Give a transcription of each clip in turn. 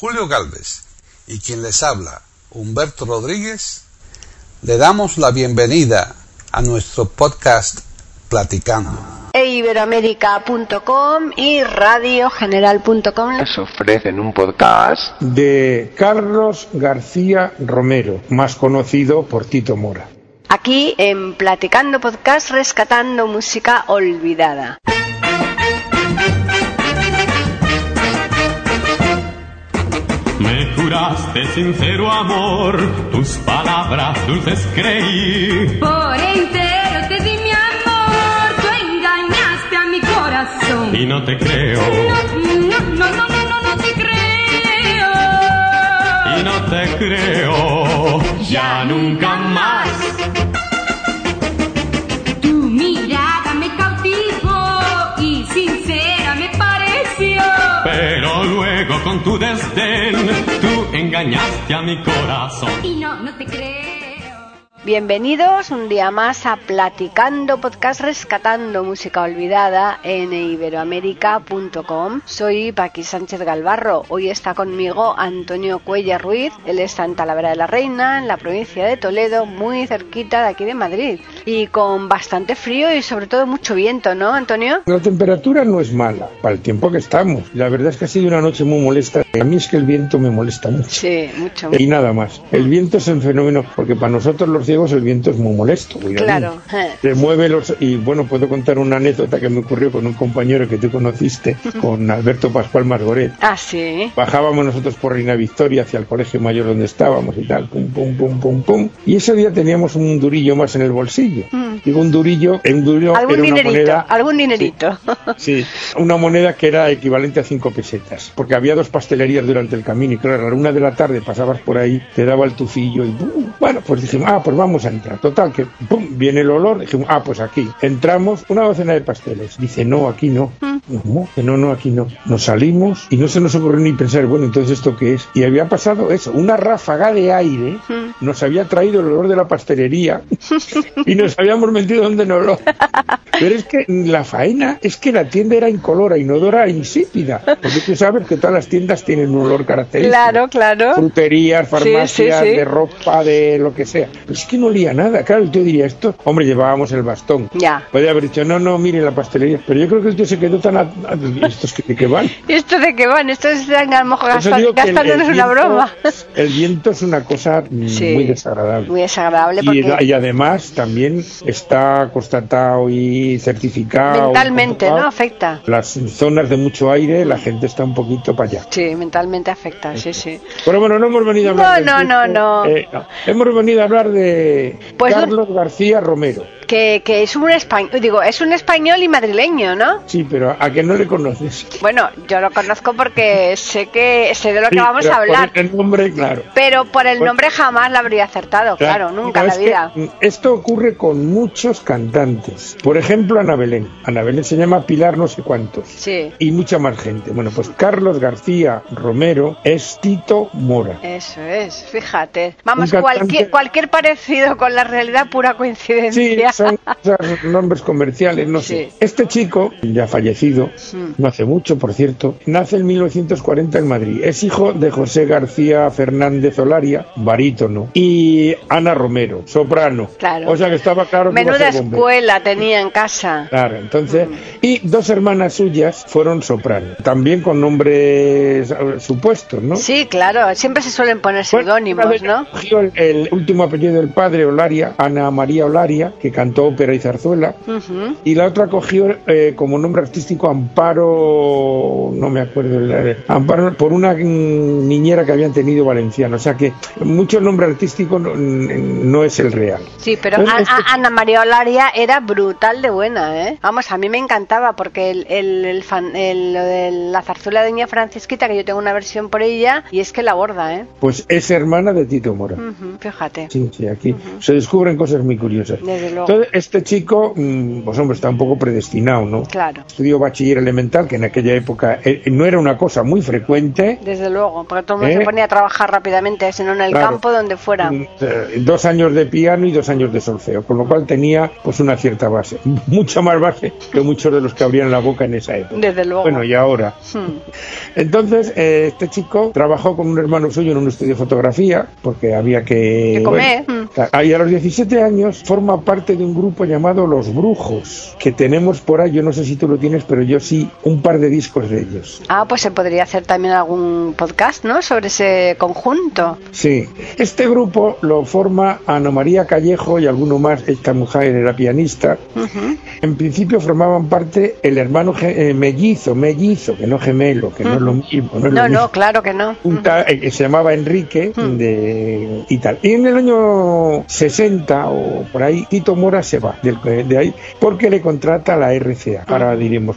Julio Galvez y quien les habla, Humberto Rodríguez, le damos la bienvenida a nuestro podcast Platicando. Iberoamérica.com y radiogeneral.com nos ofrecen un podcast de Carlos García Romero, más conocido por Tito Mora. Aquí en Platicando Podcast rescatando música olvidada. Juraste sincero amor, tus palabras dulces creí. Por entero te di mi amor, tú engañaste a mi corazón. Y no te creo. No, no, no, no, no, no te creo. Y no te creo. Ya nunca más. Con tu desdén, tú engañaste a mi corazón. Y no, no te creo. Bienvenidos un día más a Platicando Podcast Rescatando Música Olvidada en iberoamérica.com. Soy Paqui Sánchez Galvarro. Hoy está conmigo Antonio Cuella Ruiz. Él está en Talavera de la Reina, en la provincia de Toledo, muy cerquita de aquí de Madrid. Y con bastante frío y sobre todo mucho viento, ¿no, Antonio? La temperatura no es mala para el tiempo que estamos. La verdad es que ha sido una noche muy molesta. A mí es que el viento me molesta mucho. Sí, mucho. Y nada más. El viento es el fenómeno, porque para nosotros los ciegos el viento es muy molesto. cuidado. Claro. Se mueve los. Y bueno, puedo contar una anécdota que me ocurrió con un compañero que tú conociste, con Alberto Pascual Margoret. Ah, sí. Bajábamos nosotros por Reina Victoria hacia el colegio mayor donde estábamos y tal, pum, pum, pum, pum, pum. Y ese día teníamos un durillo más en el bolsillo. Digo, un durillo, un durillo Mm. Algún era una dinerito, moneda. algún dinerito. Sí, una moneda que era equivalente a cinco pesetas, porque había dos pastelerías durante el camino y claro, a la una de la tarde pasabas por ahí, te daba el tufillo y bueno, pues dijimos, ah, pues vamos a entrar. Total, que ¡pum! viene el olor, dijimos, ah, pues aquí. Entramos, una docena de pasteles. Dice, no, aquí no. ¿Cómo? Que no, no, aquí no. Nos salimos y no se nos ocurrió ni pensar, bueno, entonces esto qué es. Y había pasado eso, una ráfaga de aire nos había traído el olor de la pastelería y nos habíamos metido donde no lo. Pero es que la faena es que la tienda era incolora, inodora e insípida. Porque tú sabes que todas las tiendas tienen un olor característico. Claro, claro. Fruterías, farmacias, Sí, sí, sí. de ropa, de lo que sea. Pero es que no olía nada. Claro, yo diría esto. Hombre, llevábamos el bastón. Ya. Podría haber dicho, no, no, mire la pastelería. Pero yo creo que el tío se quedó tan. a- ¿Estos que, que van? ¿Y esto de qué van? Esto es a lo mejor gastándonos una broma. El viento es una cosa muy desagradable. Muy desagradable Y, porque y además también está constatado y certificado. mentalmente, ¿no? Afecta. Las zonas de mucho aire, la gente está un poquito para allá. Sí, mentalmente afecta, sí, sí. Pero bueno, no hemos venido a hablar No, no, no, no. eh, Hemos venido a hablar de Pues no- Carlos García Romero. Que, que es un español, digo, es un español y madrileño, ¿no? Sí, pero a que no le conoces. Bueno, yo lo conozco porque sé que sé de lo que vamos a hablar, por el nombre, claro. pero por el Pues- nombre jamás lo habría acertado, claro, nunca en la vida. esto ocurre con muchos cantantes. Por ejemplo, Ana Belén. Ana Belén se llama Pilar no sé cuántos. Sí, Y mucha más gente. Bueno, pues Carlos García Romero es Tito Mora. eso es, fíjate. Vamos, cualquier, cualquier parecido con la realidad, pura Sí, coincidencia. Son nombres comerciales, no sé. Sí. Este chico, ya fallecido, no hace mucho, por cierto, nace en 1940 en Madrid. Es hijo de José García Fernández Olaria, barítono, y Ana Romero, soprano. Claro. O sea que estaba claro Menuda escuela tenía en casa. Claro, entonces, y dos hermanas suyas fueron soprano, también con nombres eh, supuestos, ¿no? Sí, claro, siempre se suelen poner seudónimos, ¿no? el, el último apellido del padre, Olaria, Ana María Olaria, que cantó ópera y zarzuela, y la otra cogió eh, como nombre artístico Amparo, no me acuerdo, el- Amparo, por una niñera que habían tenido valenciana, o sea que mucho nombre artístico no, no es el real. Sí, pero a- a- Ana María Olaria era brutal de buena, ¿eh? Vamos, a mí me encantaba porque el, el, el fan- el- lo de la zarzuela de Doña Francisquita, que yo tengo una versión por ella, y es que la borda, ¿eh? Pues es hermana de Tito Mora. Fíjate. Sí, sí, aquí se descubren cosas muy curiosas. Desde luego. Entonces, Entonces, este chico, mm, pues hombre, está un poco predestinado, ¿no? Claro. Estudió bachiller elemental, que en aquella época eh, no era una cosa muy frecuente. Desde luego, porque todo el mundo ¿Eh? se ponía a trabajar rápidamente, sino en el Claro. campo donde fuera. Mm, eh, Dos años de piano y dos años de solfeo, con lo cual tenía pues una cierta base, mucha más base que muchos de los que abrían la boca en esa época. Desde luego. Bueno, y ahora. Hmm. Entonces, eh, este chico trabajó con un hermano suyo en un estudio de fotografía, porque había que... Que comer, mm. Bueno, Ahí a los 17 años forma parte de un grupo llamado Los Brujos, que tenemos por ahí, yo no sé si tú lo tienes, pero yo sí, un par de discos de ellos. Ah, pues se podría hacer también algún podcast, ¿no? Sobre ese conjunto. Sí, este grupo lo forma Ana María Callejo y alguno más, esta mujer era pianista. En principio formaban parte el hermano eh, mellizo, mellizo, que no gemelo, que no es lo mismo. No, es lo No, mismo. no, claro que no. que se llamaba Enrique de, y tal. Y en el año 60 o por ahí, Tito Mora se va del- de ahí porque le contrata a la RCA. Ahora diremos.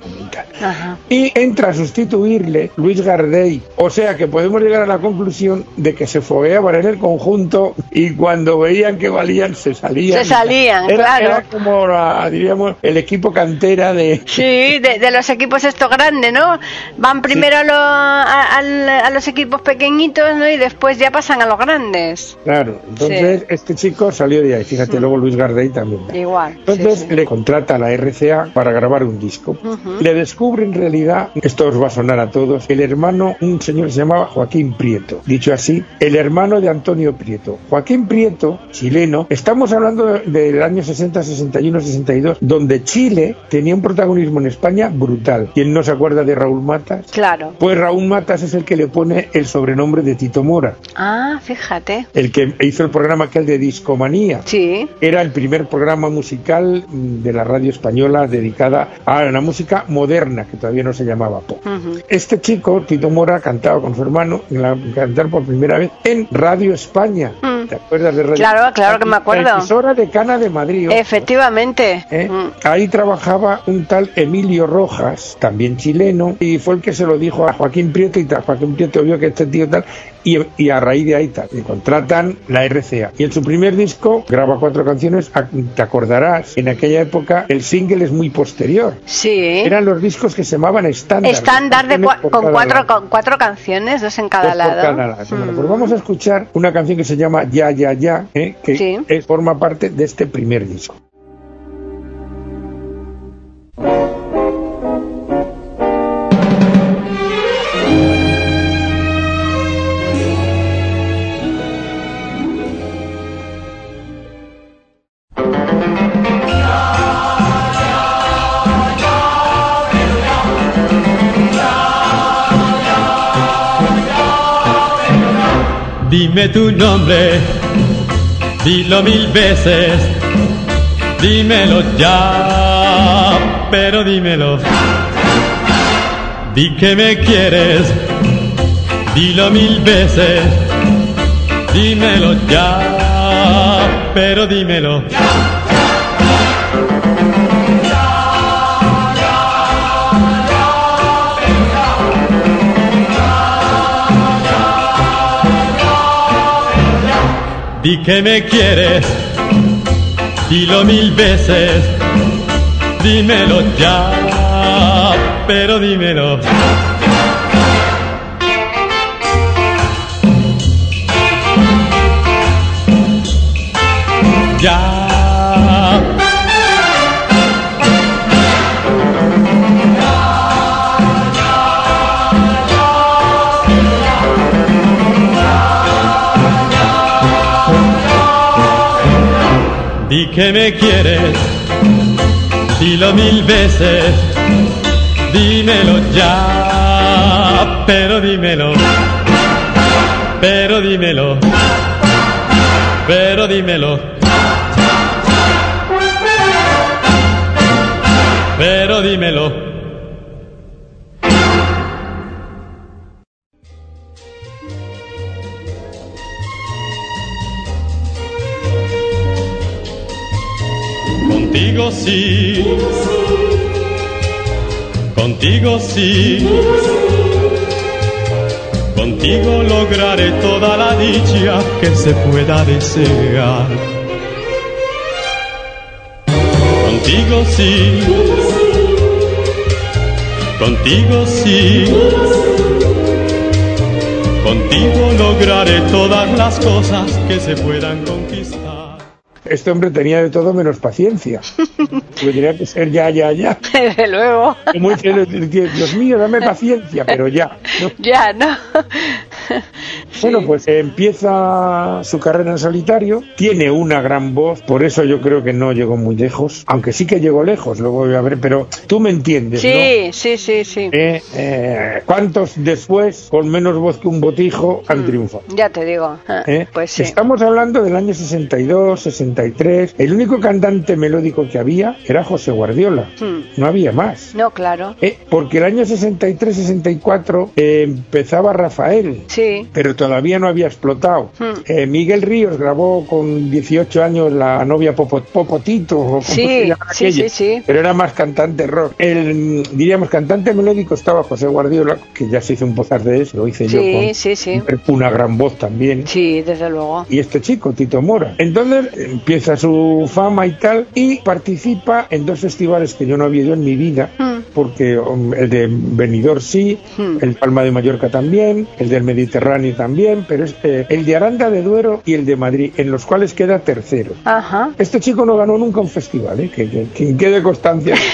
Ajá. Y entra a sustituirle Luis Gardey. O sea que podemos llegar a la conclusión de que se fogueaban en el conjunto y cuando veían que valían se salían. Se salían, Era- claro. Era como, la- diríamos, el equipo cantera de... Sí, de, de los equipos estos grandes, ¿no? Van primero a, lo- a- al- a los equipos pequeñitos, ¿no? Y después ya pasan a los grandes. Claro, entonces Sí. este chico salió de ahí. Fíjate, luego Luis Gardey también. Igual. Entonces sí, sí. le contrata a la RCA para grabar un disco. Ujú. Le descubre en realidad, esto os va a sonar a todos, el hermano, un señor que se llamaba Joaquín Prieto. Dicho así, el hermano de Antonio Prieto. Joaquín Prieto, chileno, estamos hablando de- del año 60, 61, 62, donde Chile tenía un protagonismo en España brutal. ¿Quién no se acuerda de Raúl Matas? Claro. Pues Raúl Matas es el que le pone el sobrenombre de Tito Mora, Ah, fíjate. el que hizo el programa aquel de Discomanía. Sí. Era el primer programa musical mm, de la radio española dedicada a la música moderna, que todavía no se llamaba pop. Este chico, Tito Mora, cantaba con su hermano, en la, cantar por primera vez en Radio España. Mm. ¿Te acuerdas de Radio Claro, claro que me acuerdo. La emisora de Cana de Madrid. Efectivamente. ¿Eh? Mm. Ahí trabajaba un tal Emilio Rojas, también chileno, y fue el que se lo dijo a Joaquín Prieto y. Joaquín Prieto vio que este tío tal, y, y a raíz de ahí tal, le contratan la RCA. Y en su primer disco graba cuatro canciones, te acordarás, en aquella época el single es muy posterior. Sí. Eran los discos que se llamaban estándar. Estándar de cua- con cuatro, con cuatro canciones, dos en cada Dos lado. cada lado. Bueno, Mm. pues vamos a escuchar una canción que se llama Ya, Ya, Ya, ¿eh? que Sí. es- forma parte de este primer disco. Dime tu nombre, dilo mil veces, dímelo ya, pero dímelo. Di que me quieres, dilo mil veces, dímelo ya, pero dímelo. Di que me quieres, dilo mil veces, dímelo ya, pero dímelo. Ya. Di que me quieres, dilo mil veces, dímelo ya, pero dímelo, pero dímelo, pero dímelo, Contigo sí, contigo sí, contigo lograré toda la dicha que se pueda desear. Contigo sí. Contigo sí. Contigo lograré todas las cosas que se puedan conquistar. Este hombre tenía de todo menos paciencia. Porque tenía que ser ya, ya, ya. Desde luego. Como dice, Dios mío, dame paciencia, pero ya. ¿no? Ya, ¿no? Bueno, pues empieza su carrera en solitario, tiene una gran voz, por eso yo creo que no llegó muy lejos, aunque sí que llegó lejos, luego voy a ver, pero tú me entiendes, ¿no? Sí, sí, sí, sí. Eh, eh, ¿Cuántos después, con menos voz que un botijo, han triunfado? Ya te digo. Ah, ¿Eh? Pues sí. Estamos hablando del año 62, 63. El único cantante melódico que había era José Guardiola. Hmm. No había más. No, claro. Eh, porque el año 63-64 eh, empezaba Rafael, Sí. pero todavía no había explotado. Hmm. Eh, Miguel Ríos grabó con 18 años la novia Popo- Popotito, o Sí, sí, sí, sí. pero era más cantante rock. El, diríamos, cantante melódico estaba José Guardiola, que ya se hizo un pozar de eso, lo hice yo Sí, con sí, sí. una gran voz también Sí, desde luego. y este chico, Tito Mora. Entonces empieza su fama y tal, y participa en dos festivales que yo no había ido en mi vida, Hmm. porque um, el de Benidorm sí, Hmm. el Palma de Mallorca también, el del Mediterráneo también, pero es, eh, el de Aranda de Duero y el de Madrid, en los cuales queda tercero. Ajá. Este chico no ganó nunca un festival, ¿eh? que, que, que quede constancia.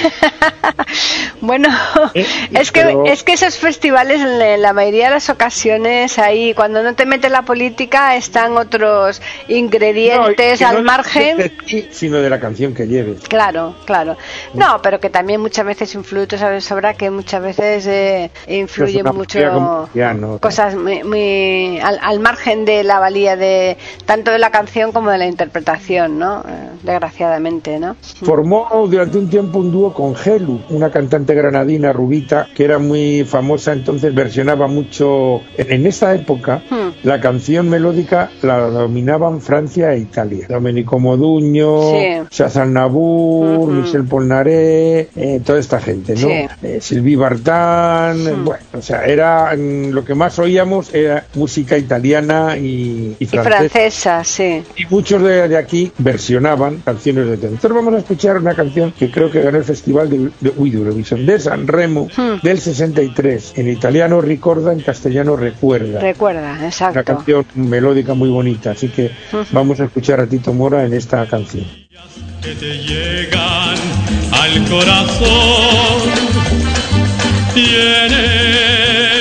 Bueno, Eh, es que pero- es que esos festivales en la- mayoría de las ocasiones ahí cuando no te mete la política están otros ingredientes que al no margen. de ti, sino de la canción que lleves. Claro, claro. No, pero que también muchas veces influye, tú sabes, sobra que muchas veces eh, influye mucho como piano. cosas muy, muy al, al margen de la valía de tanto de la canción como de la interpretación, ¿no? Eh, desgraciadamente, ¿no? Formó durante un tiempo un dúo con Gelu, una cantante granadina rubita que era muy famosa, entonces versionaba mucho. En, esa época, Hmm. la canción melódica la dominaban Francia e Italia. Domenico Moduño, Sí. Shazam Nabur, Ujú. Michel Polnareff, eh, toda esta gente, ¿no? Sí. Eh, Sylvie Vartan, Hmm. bueno, o sea, era lo que más oíamos era música italiana y, y Y francesa. sí. Y muchos de, de aquí versionaban canciones de Entonces vamos a escuchar una canción que creo que ganó el Festival de, de, uy, de Eurovisión de San Remo Hmm. del 63. En italiano Ricorda, en castellano Recuerda. Recuerda, una exacto. canción melódica muy bonita. Así que vamos a escuchar a Tito Mora en esta canción. que te llegan al corazón. Tiene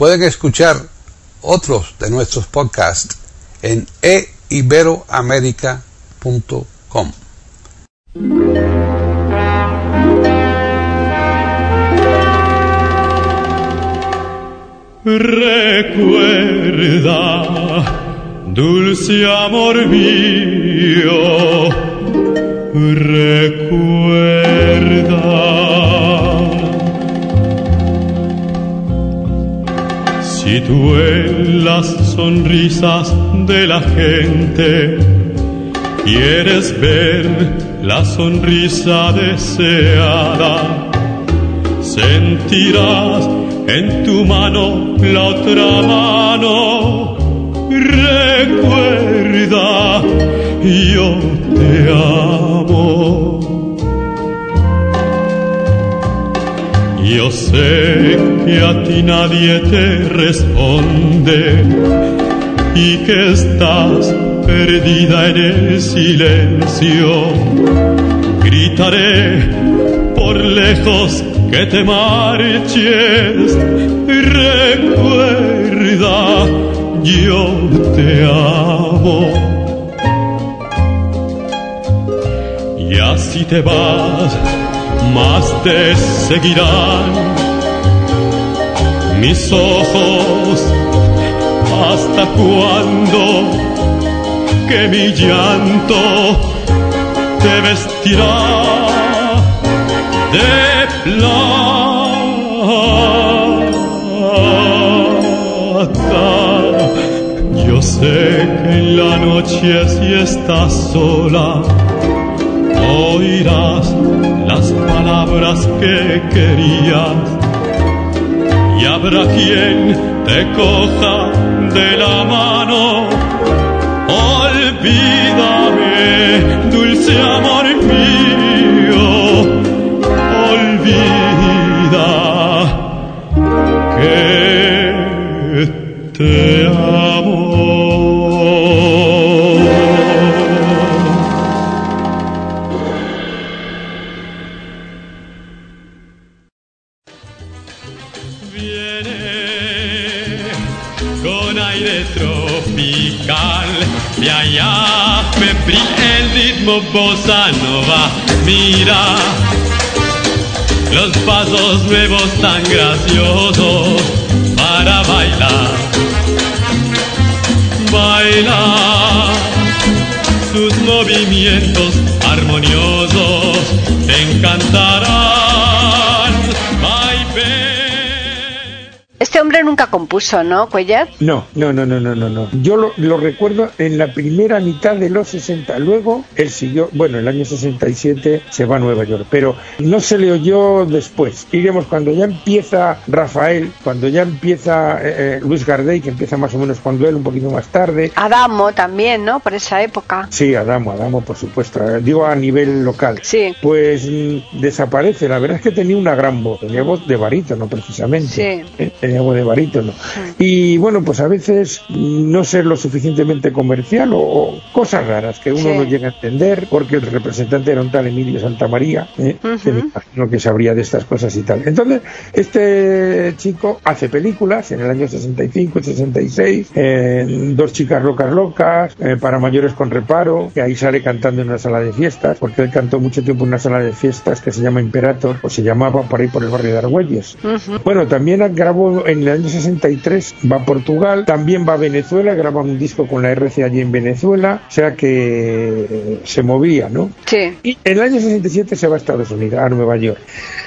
Pueden escuchar otros de nuestros podcasts en eiberoamerica.com. Recuerda, dulce amor mío, recuerda. Si tú en las sonrisas de la gente quieres ver la sonrisa deseada, sentirás en tu mano la otra mano. Recuerda, yo te amo. Yo sé que a ti nadie te responde y que estás perdida en el silencio. Gritaré por lejos que te marches. Recuerda, yo te amo. Y así te vas, más te seguirán mis ojos. ¿Hasta cuándo que mi llanto te vestirá de plata? Yo sé que en la noche si estás sola, oirás las palabras que querías habrá quien te coja de la mano. Olvídame, dulce amor compuso, ¿no, Cuellar? No, no, no, no, no, no, no. Yo lo, lo recuerdo en la primera mitad de los 60. Luego él siguió, bueno, el año 67 se va a Nueva York, pero no se le oyó después. Iremos cuando ya empieza Rafael, cuando ya empieza eh, eh, Luis Gardey, que empieza más o menos cuando él, un poquito más tarde. Adamo también, ¿no? Por esa época. Sí, Adamo, Adamo, por supuesto. eh, Digo a nivel local. Sí. Pues mm, desaparece. La verdad es que tenía una gran voz. Tenía voz de barítono, precisamente. Sí. Tenía voz de barítono. Y bueno, pues a veces no ser lo suficientemente comercial o, o cosas raras que uno Sí. no llega a entender, porque el representante era un tal Emilio Santamaría, ¿eh? que me imagino que sabría de estas cosas y tal. Entonces, este chico hace películas en el año 65 y 66, eh, Dos chicas locas locas, eh, para mayores con reparo, que ahí sale cantando en una sala de fiestas, porque él cantó mucho tiempo en una sala de fiestas que se llama Imperator, o se llamaba por ahí por el barrio de Argüelles. Bueno, también grabó en el año 63, va a Portugal, también va a Venezuela, graba un disco con la RC allí en Venezuela, o sea que se movía, ¿no? Sí. Y en el año 67 se va a Estados Unidos, a Nueva York.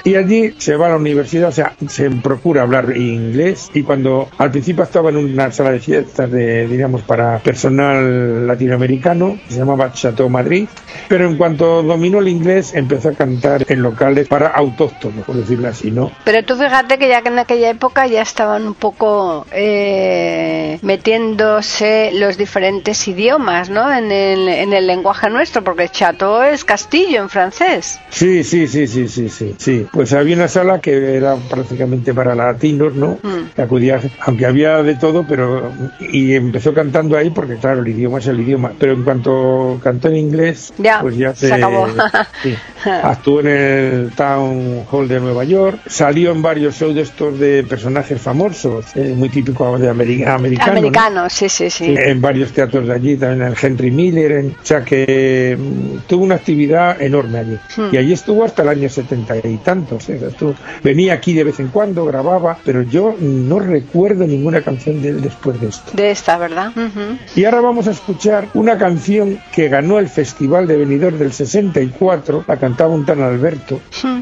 Y allí se va a la universidad, o sea, se procura hablar inglés. Y cuando al principio estaba en una sala de fiestas de, digamos, para personal latinoamericano, se llamaba Chateau Madrid. Pero en cuanto dominó el inglés, empezó a cantar en locales para autóctonos, por decirlo así, ¿no? Pero tú fíjate que ya que en aquella época ya estaban un poco eh, metiéndose los diferentes idiomas, ¿no? En el, en el lenguaje nuestro, porque chateau es castillo en francés. Sí, sí, sí, sí, sí, sí, sí. Pues había una sala que era prácticamente para latinos, ¿no? Mm. Que acudía, aunque había de todo, pero y empezó cantando ahí porque claro, el idioma es el idioma. Pero en cuanto cantó en inglés, Ya, pues ya se se, acabó. sí. Actuó en el Town Hall de Nueva York, salió en varios shows de estos de personajes famosos, muy típico de ameri- americano. ¿no? Americano, sí, sí, sí. en varios teatros de allí, también en el Henry Miller, en- o sea que mm, tuvo una actividad enorme allí. Hmm. Y allí estuvo hasta el año setenta y tantos. ¿eh? Estuvo- venía aquí de vez en cuando, grababa, pero yo no recuerdo ninguna canción de él después de esto. De esta, ¿verdad? Ujú. Y ahora vamos a escuchar una canción que ganó el Festival de Benidorm del 64, la cantaba un tan Alberto,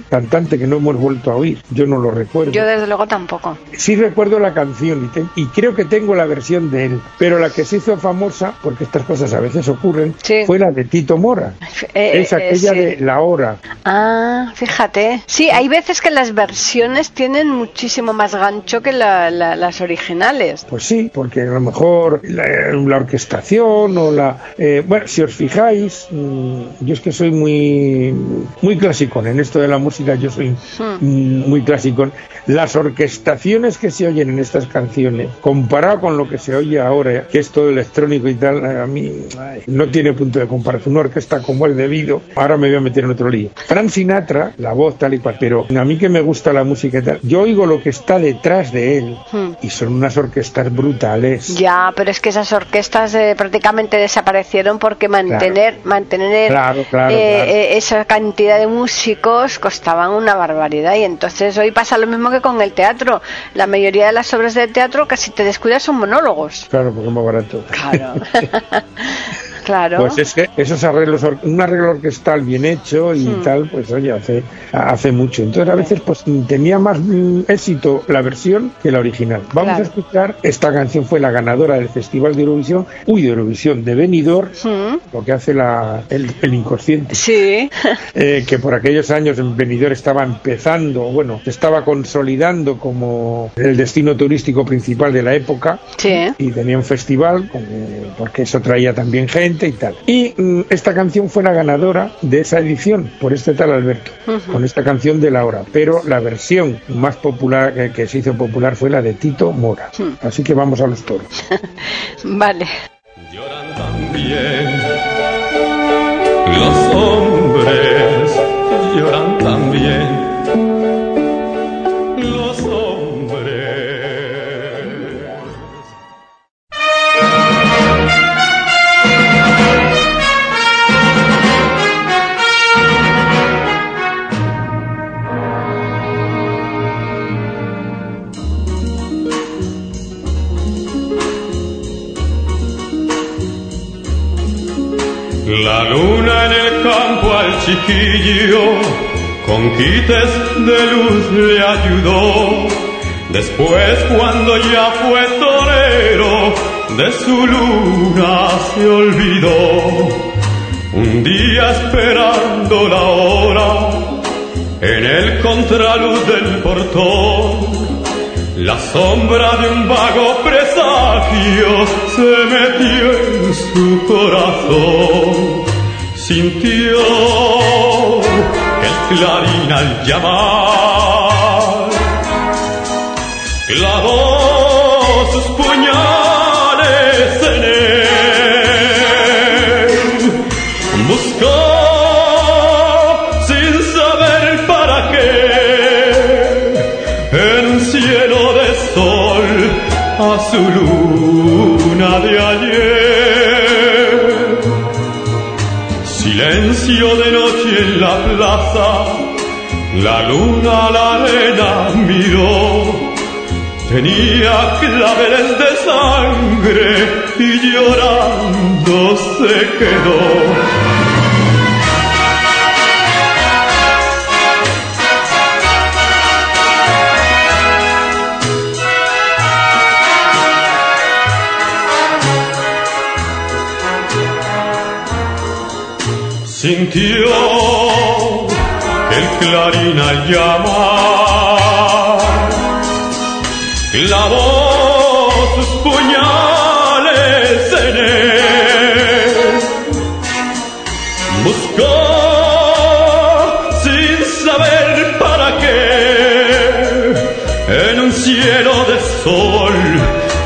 cantante que no hemos vuelto a oír, yo no lo recuerdo. Hmm. Yo desde luego tampoco. Sí recuerdo la canción y, creo que tengo la versión de él, pero la que se hizo famosa, porque estas cosas a veces ocurren, Sí. fue la de Tito Mora. Eh, es eh, aquella sí. de La Hora. Ah, fíjate. Sí, hay veces que las versiones tienen muchísimo más gancho que la- la- las originales. Pues sí, porque a lo mejor la, la orquestación o la... eh, bueno, si os fijáis, mm, yo es que soy muy, muy clásico en esto de la música, yo soy mm, muy clásico. Las orquestaciones que se oyen en estas canciones, comparado con lo que se oye ahora, que es todo electrónico y tal, a mí ay, no tiene punto de comparación. Una orquesta como el debido, ahora me voy a meter en otro lío. Frank Sinatra, la voz tal y cual, pero a mí que me gusta la música y tal, yo oigo lo que está detrás de él Hmm. y son unas orquestas brutales. Ya, pero es que esas orquestas eh, prácticamente desaparecieron porque mantener mantener Claro, claro, eh, claro. eh, esa cantidad de músicos costaban una barbaridad y entonces hoy pasa lo mismo que con el teatro. La mayoría de las obras de teatro casi te descuidas son monólogos. Claro, porque es más barato. Claro. Claro. Pues es que esos arreglos, un arreglo orquestal bien hecho y tal, pues oye, hace, hace mucho. Entonces a veces pues tenía más mm, éxito la versión que la original. Vamos Claro. a escuchar, esta canción fue la ganadora del Festival de Eurovisión, uy, de Eurovisión, de Benidorm, Mm. lo que hace la, el, el inconsciente. Sí. Eh, que por aquellos años en Benidorm estaba empezando, bueno, estaba consolidando como el destino turístico principal de la época Sí. y tenía un festival con- porque eso traía también gente y tal. Y mm, esta canción fue la ganadora de esa edición por este tal Alberto, con esta canción de la hora. Pero la versión más popular que, que se hizo popular fue la de Tito Mora. Así que vamos a los toros. Vale. Lloran también los hombres, lloran también con quites de luz le ayudó. Después cuando ya fue torero de su luna se olvidó. Un día esperando la hora en el contraluz del portón. La sombra de un vago presagio se metió en su corazón. Sintió el clarín al llamar clavó sus puñales en él. Buscó sin saber para qué en un cielo de sol a De noche en la plaza, la luna la arena miró. Tenía claveles de sangre y llorando se quedó. Sintió que el clarín al llamar clavó sus puñales en él. Buscó sin saber para qué en un cielo de sol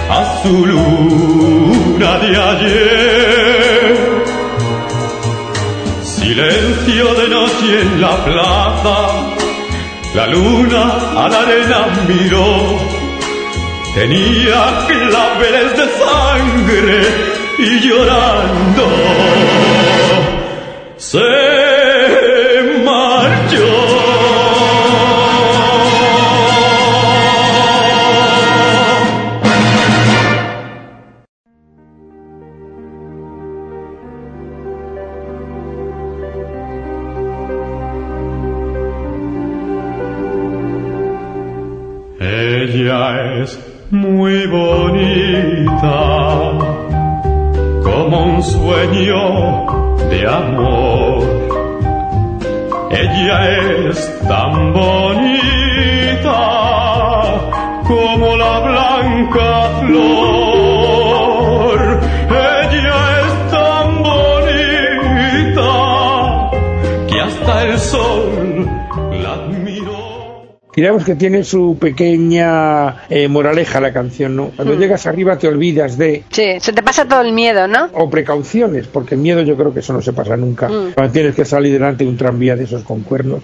a su luna de ayer. Silencio de noche en la plaza, la luna a la arena miró. Tenía claveles de sangre y llorando se Ella es tan bonita como la blanca flor. Digamos que tiene su pequeña eh, moraleja la canción, ¿no? Cuando llegas arriba te olvidas de Sí, se te pasa todo el miedo, ¿no? o precauciones, porque miedo yo creo que eso no se pasa nunca. Cuando tienes que salir delante de un tranvía de esos con cuernos.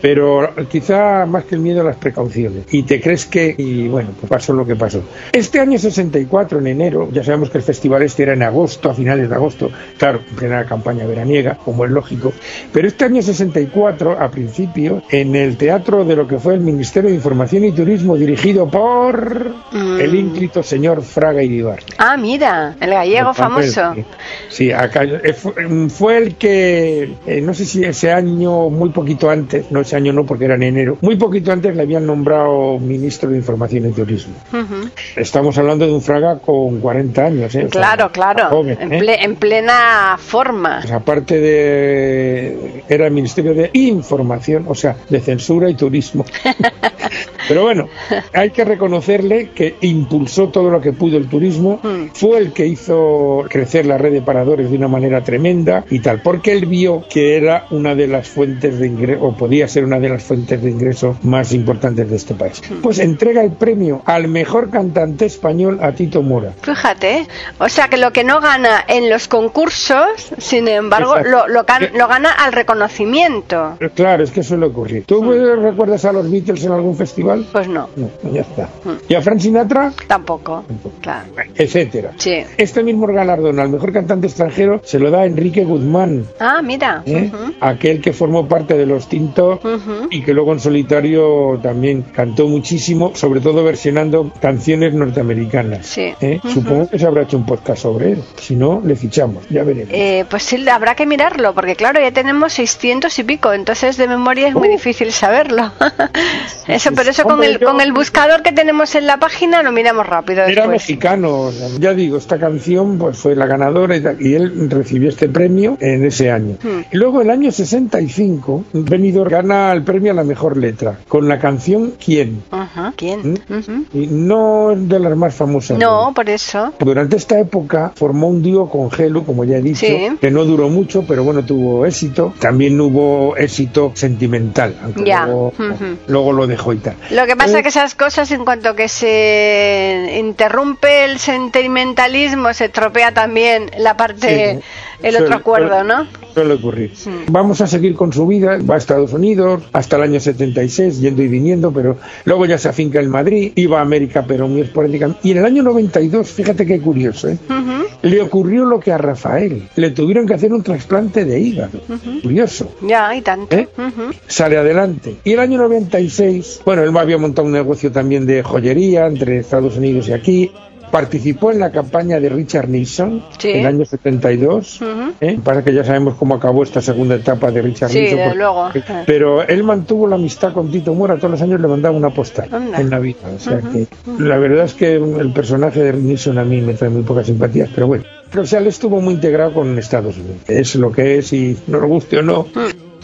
Pero quizá más que el miedo, las precauciones. Y te crees que, y bueno, pues pasó lo que pasó. Este año 64, en enero, ya sabemos que el festival este era en agosto, a finales de agosto, claro, en plena campaña veraniega, como es lógico. Pero este año 64, a principio, en el teatro de lo que fue el Ministerio de Información y Turismo dirigido por Mm. el ínclito señor Fraga Iribar. Ah, mira, el gallego famoso. Sí, acá, eh, mm, fue el que, eh, no sé si ese año, muy poquito antes, no ese año no porque era en enero, muy poquito antes le habían nombrado ministro de Información y Turismo. Estamos hablando de un Fraga con 40 años, ¿eh? O sea, Claro, claro. joven, en, ¿eh? ple- en plena forma. Pues aparte de. Era el Ministerio de Información, o sea, de Censura y Turismo. Pero bueno, hay que reconocerle que impulsó todo lo que pudo el turismo, Mm. fue el que hizo crecer la red de paradores de una manera tremenda y tal, porque él vio que era una de las fuentes de ingreso, o podía ser una de las fuentes de ingreso más importantes de este país. Mm. Pues entrega el premio al mejor cantante español a Tito Mora. Fíjate, o sea que lo que no gana en los concursos, sin embargo, lo, lo, gan- lo gana al reconocimiento. Eh, Claro, es que suele ocurrir. ¿Tú eh, recuerdas a los Beatles en algún festival? Pues no, No, ya está. ¿Y a Frank Sinatra? tampoco. Claro. Etcétera. Sí. Este mismo galardón al mejor cantante extranjero se lo da Enrique Guzmán, Ah, mira. ¿eh? Aquel que formó parte de los Tintos y que luego en solitario también cantó muchísimo, sobre todo versionando canciones norteamericanas. Sí. ¿eh? Supongo que se habrá hecho un podcast sobre él. Si no, le fichamos, ya veremos. Eh, pues sí, habrá que mirarlo, porque claro, ya tenemos 600 y pico, entonces de memoria es muy difícil saberlo. Eso, pero eso con el, yo- con el buscador que tenemos en la página lo miramos rápido Era después. mexicano, ya digo, esta canción pues fue la ganadora y, él recibió este premio en ese año. Hmm. Y luego el año 65, Benidorm gana el premio a la mejor letra con la canción ¿Quién? Ajá, ¿Quién? Ujú. Y no es de las más famosas. No, por eso. Durante esta época formó un dúo con Gelu, como ya he dicho, Sí. que no duró mucho, pero bueno, tuvo éxito. También hubo éxito sentimental, aunque Ya. luego lo dejó y tal. Lo que pasa Eh, es que esas cosas, en cuanto que se interrumpe el sentimentalismo, se tropea también la parte, Sí. El otro Suele- acuerdo, ¿no? Suele ocurrir. Vamos a seguir con su vida, va a Estados Unidos hasta el año 76, yendo y viniendo, pero luego ya se afinca en Madrid, iba a América, pero muy esporádicamente. Y en el año 92, fíjate qué curioso, ¿eh? Le ocurrió lo que a Rafael, le tuvieron que hacer un trasplante de hígado. Curioso. Ya, y tanto. ¿Eh? Sale adelante. Y el año 96, bueno, él había montado un negocio también de joyería entre Estados Unidos y aquí. Participó en la campaña de Richard Nixon Sí. en el año 72. Ujú. ¿eh? Para que ya sabemos cómo acabó esta segunda etapa de Richard Sí, Nixon. porque- luego. Pero él mantuvo la amistad con Tito Mora. Todos los años le mandaba una postal Anda. en Navidad. O sea que la verdad es que el personaje de Nixon a mí me trae muy pocas simpatías, pero bueno. O sea, él estuvo muy integrado con Estados Unidos. Es lo que es y nos guste o no.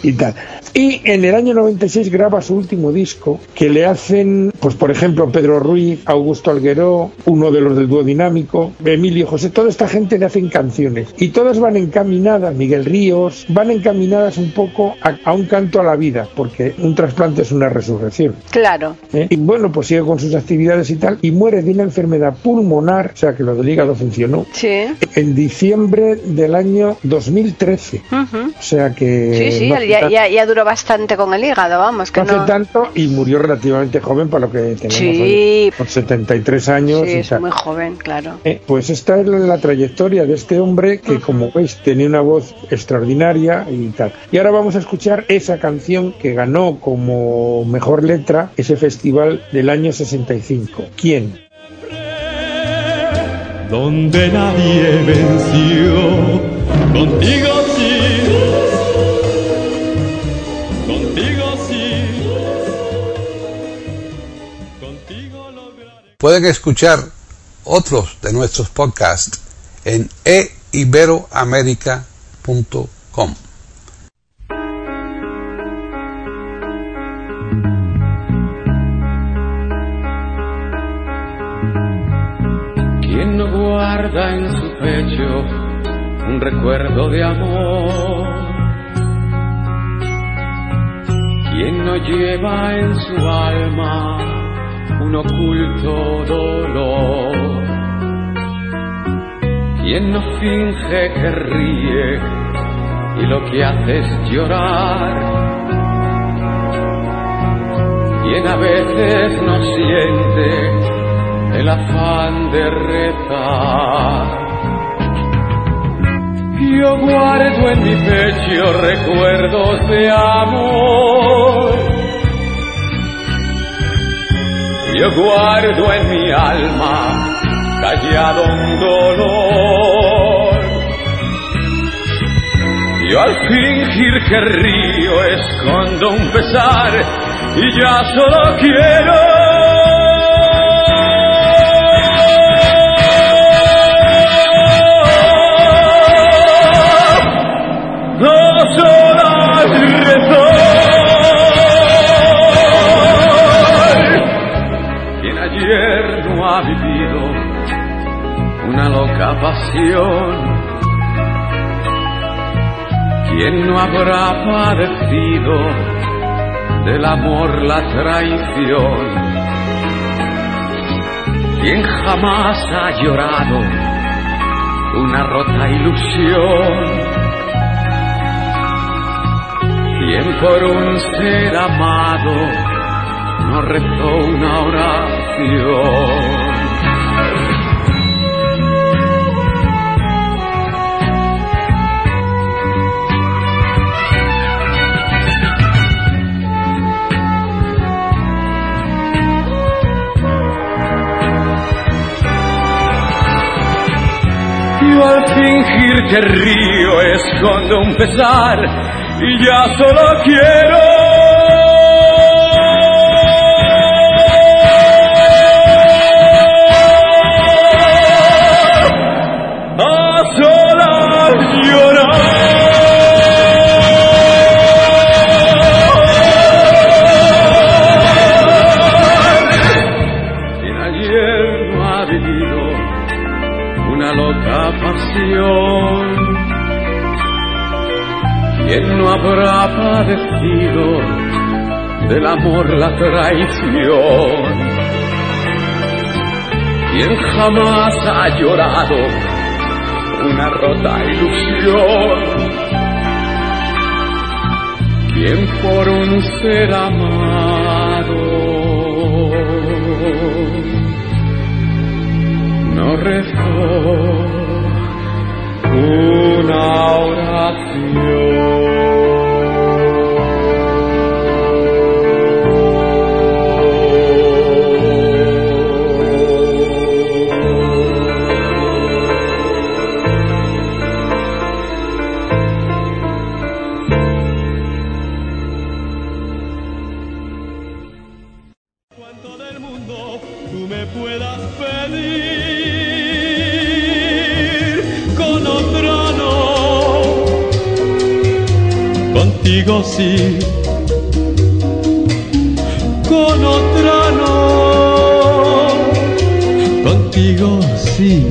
Y tal. Y en el año 96 graba su último disco que le hacen, pues por ejemplo, Pedro Ruiz, Augusto Algueró, uno de los del dúo dinámico, Emilio José, toda esta gente le hacen canciones. Y todas van encaminadas, Miguel Ríos, van encaminadas un poco a, a un canto a la vida, porque un trasplante es una resurrección. Claro. ¿eh? Y bueno, pues sigue con sus actividades y tal, y muere de una enfermedad pulmonar, o sea que lo del hígado funcionó, Sí. en diciembre del año 2013. Ujú. O sea que... Sí, sí, no hace ya, ya, ya duró bastante con el hígado, vamos, que no hace no. tanto y murió relativamente joven para lo que tenemos Sí. hoy, con 73 años Sí, y es tal. muy joven, claro. Eh, pues esta es la, la trayectoria de este hombre que, como veis, tenía una voz extraordinaria y tal. Y ahora vamos a escuchar esa canción que ganó como mejor letra ese festival del año 65. ¿Quién? donde nadie venció. Contigo sí, Pueden escuchar otros de nuestros podcasts en eiberoamerica.com. ¿Quién no guarda en su pecho un recuerdo de amor? ¿Quién no lleva en su alma un oculto dolor? ¿Quién no finge que ríe y lo que hace es llorar? ¿Quién a veces no siente el afán de rezar. Yo guardo en mi pecho recuerdos de amor yo guardo en mi alma callado un dolor. Yo al fingir que río escondo un pesar y ya solo quiero habrá padecido del amor la traición, quien jamás ha llorado una rota ilusión. Quien por un ser amado no rezó una oración. Al fingir que río escondo un pesar y ya solo quiero traición? Quien jamás ha llorado una rota ilusión? Quien por un ser amado no rezó una Cuanto mundo tú me puedas pedir, con otro no, contigo sí, con otra no, contigo sí.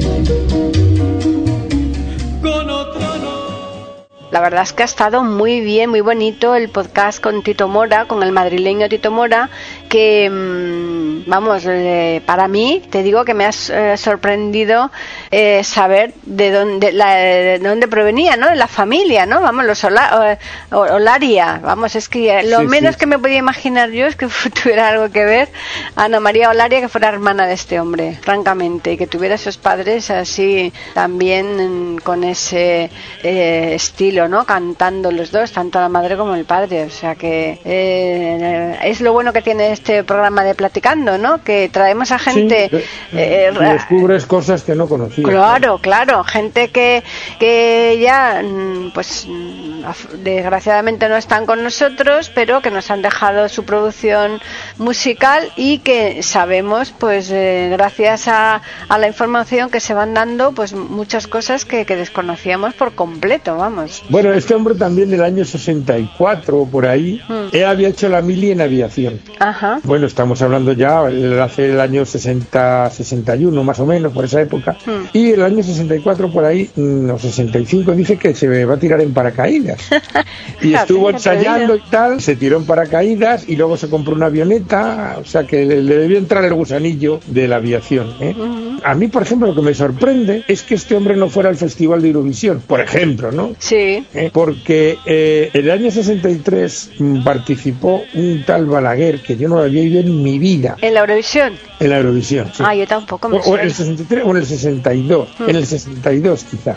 La verdad es que ha estado muy bien, muy bonito el podcast con Tito Mora, con el madrileño Tito Mora, que mm, vamos, eh, para mí te digo que me ha eh, sorprendido eh, saber de dónde, la- de dónde provenía, ¿no? La familia, ¿no? Vamos, los Ola- o- o- Olaria, vamos, es que lo Sí, menos sí. que me podía imaginar yo es que tuviera algo que ver Ana María Olaria, que fuera hermana de este hombre, francamente, y que tuviera esos padres así también con ese eh, estilo, ¿no? Cantando los dos, tanto la madre como el padre. O sea que eh, es lo bueno que tiene este programa de Platicando, ¿no? Que traemos a gente. Sí, eh, y descubres cosas que no conocías. Claro, claro, gente que, que ya, mm, pues mm, desgraciadamente no están con nosotros, pero que nos han dejado su producción musical y que sabemos, pues eh, gracias a, a la información que se van dando, pues muchas cosas que, que desconocíamos por completo, vamos. Bueno, este hombre también del año 64 o por ahí, Mm. él había hecho la mili en aviación. Ajá. Bueno, estamos hablando ya hace el año 60, 61 más o menos, por esa época. Hmm. Y el año 64 por ahí, mm, o 65, dice que se va a tirar en paracaídas. y estuvo ensayando y tal, se tiró en paracaídas y luego se compró una avioneta, o sea que le, le debió entrar el gusanillo de la aviación. ¿eh? A mí, por ejemplo, lo que me sorprende es que este hombre no fuera al Festival de Eurovisión, por ejemplo, ¿no? Sí. ¿eh? porque eh, el año 63 mm, participó un tal Balaguer que yo no lo había oído en mi vida ¿En la Eurovisión? en la Eurovisión. sí. Ah, yo tampoco me O, o en el suena. 63 o en el 62, en el 62 quizá,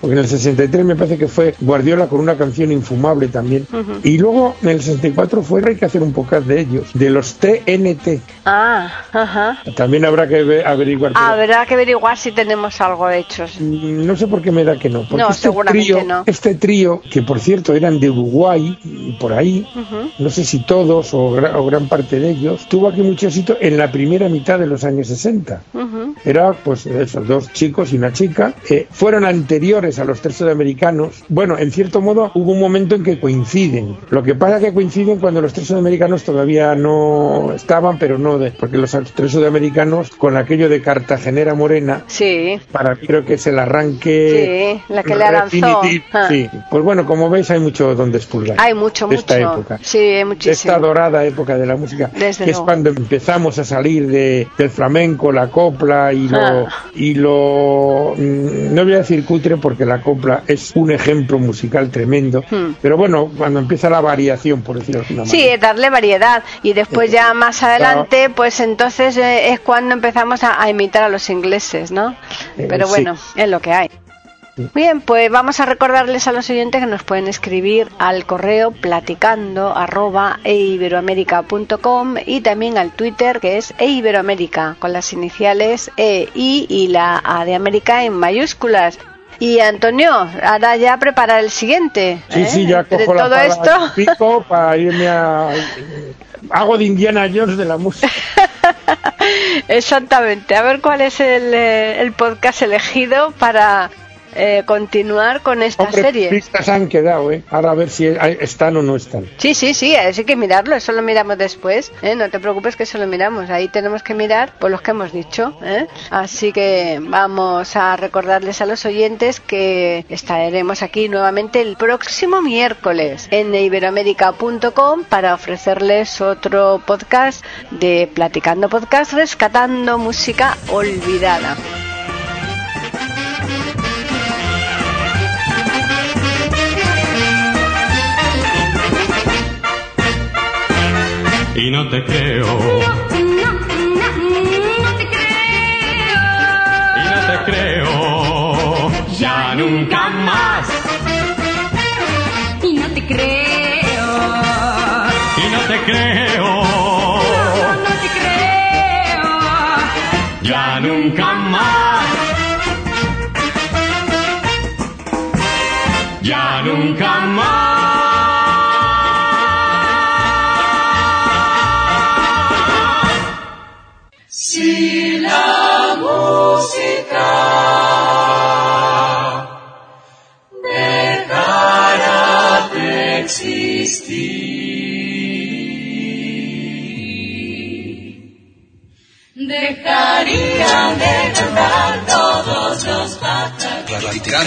porque en el 63 me parece que fue Guardiola con una canción infumable también, y luego en el 64 fue, hay que hacer un podcast de ellos, de los TNT, Ah, ajá. también habrá que ve- averiguar. Habrá que averiguar si tenemos algo hechos. Mm, No sé por qué me da que no. No, este seguramente trío, no. Este trío, que por cierto eran de Uruguay, y por ahí, no sé si todos o, gra- o gran parte de ellos, tuvo aquí mucho en la primera mitad de los años 60. Era, pues, esos dos chicos y una chica. eh, fueron anteriores a los tres sudamericanos. Bueno, en cierto modo hubo un momento en que coinciden. Lo que pasa es que coinciden cuando los tres sudamericanos todavía no estaban, pero no de, porque los tres sudamericanos, con aquello de Cartagenera Morena, Sí, para mí creo que es el arranque Sí, la que le lanzó. Ah. Sí. Pues bueno, como veis hay mucho donde expulgar. hay mucho, de mucho. esta época. Sí, hay De esta muchísimo. dorada época de la música, Desde que es luego. cuando empezamos a salir de, del flamenco, la copla y lo, Ah. y lo mm, no voy a decir cutre porque la copla es un ejemplo musical tremendo, Hmm. pero bueno, cuando empieza la variación, por decirlo de alguna Sí, manera. darle variedad. Y después ya más adelante, pues entonces eh, es cuando empezamos a, a imitar a los ingleses, ¿no? Eh, Pero sí. bueno, es lo que hay. Bien, pues vamos a recordarles a los oyentes que nos pueden escribir al correo platicando arroba eiberoamerica.com y también al Twitter que es eiberoamerica con las iniciales E, I y la A de América en mayúsculas. Y Antonio, ahora ya prepara el siguiente. Sí, ¿eh? sí, ya Entre cojo la todo esto. pico para irme a... Hago de Indiana Jones de la música. Exactamente. A ver cuál es el, eh, el podcast elegido para eh, continuar con esta Hombre, serie. pistas han quedado, ¿eh? Ahora a ver si están o no están. Sí, sí, sí, hay que mirarlo, eso lo miramos después, ¿eh? no te preocupes que eso lo miramos, ahí tenemos que mirar por los que hemos dicho. ¿eh? Así que vamos a recordarles a los oyentes que estaremos aquí nuevamente el próximo miércoles en iberoamérica.com para ofrecerles otro podcast de Platicando Podcast Rescatando Música Olvidada. Y no te creo, No, no, no, no te creo. y no te creo, ya nunca más. Y no te creo. Y no te creo, No, no te creo. ya nunca más.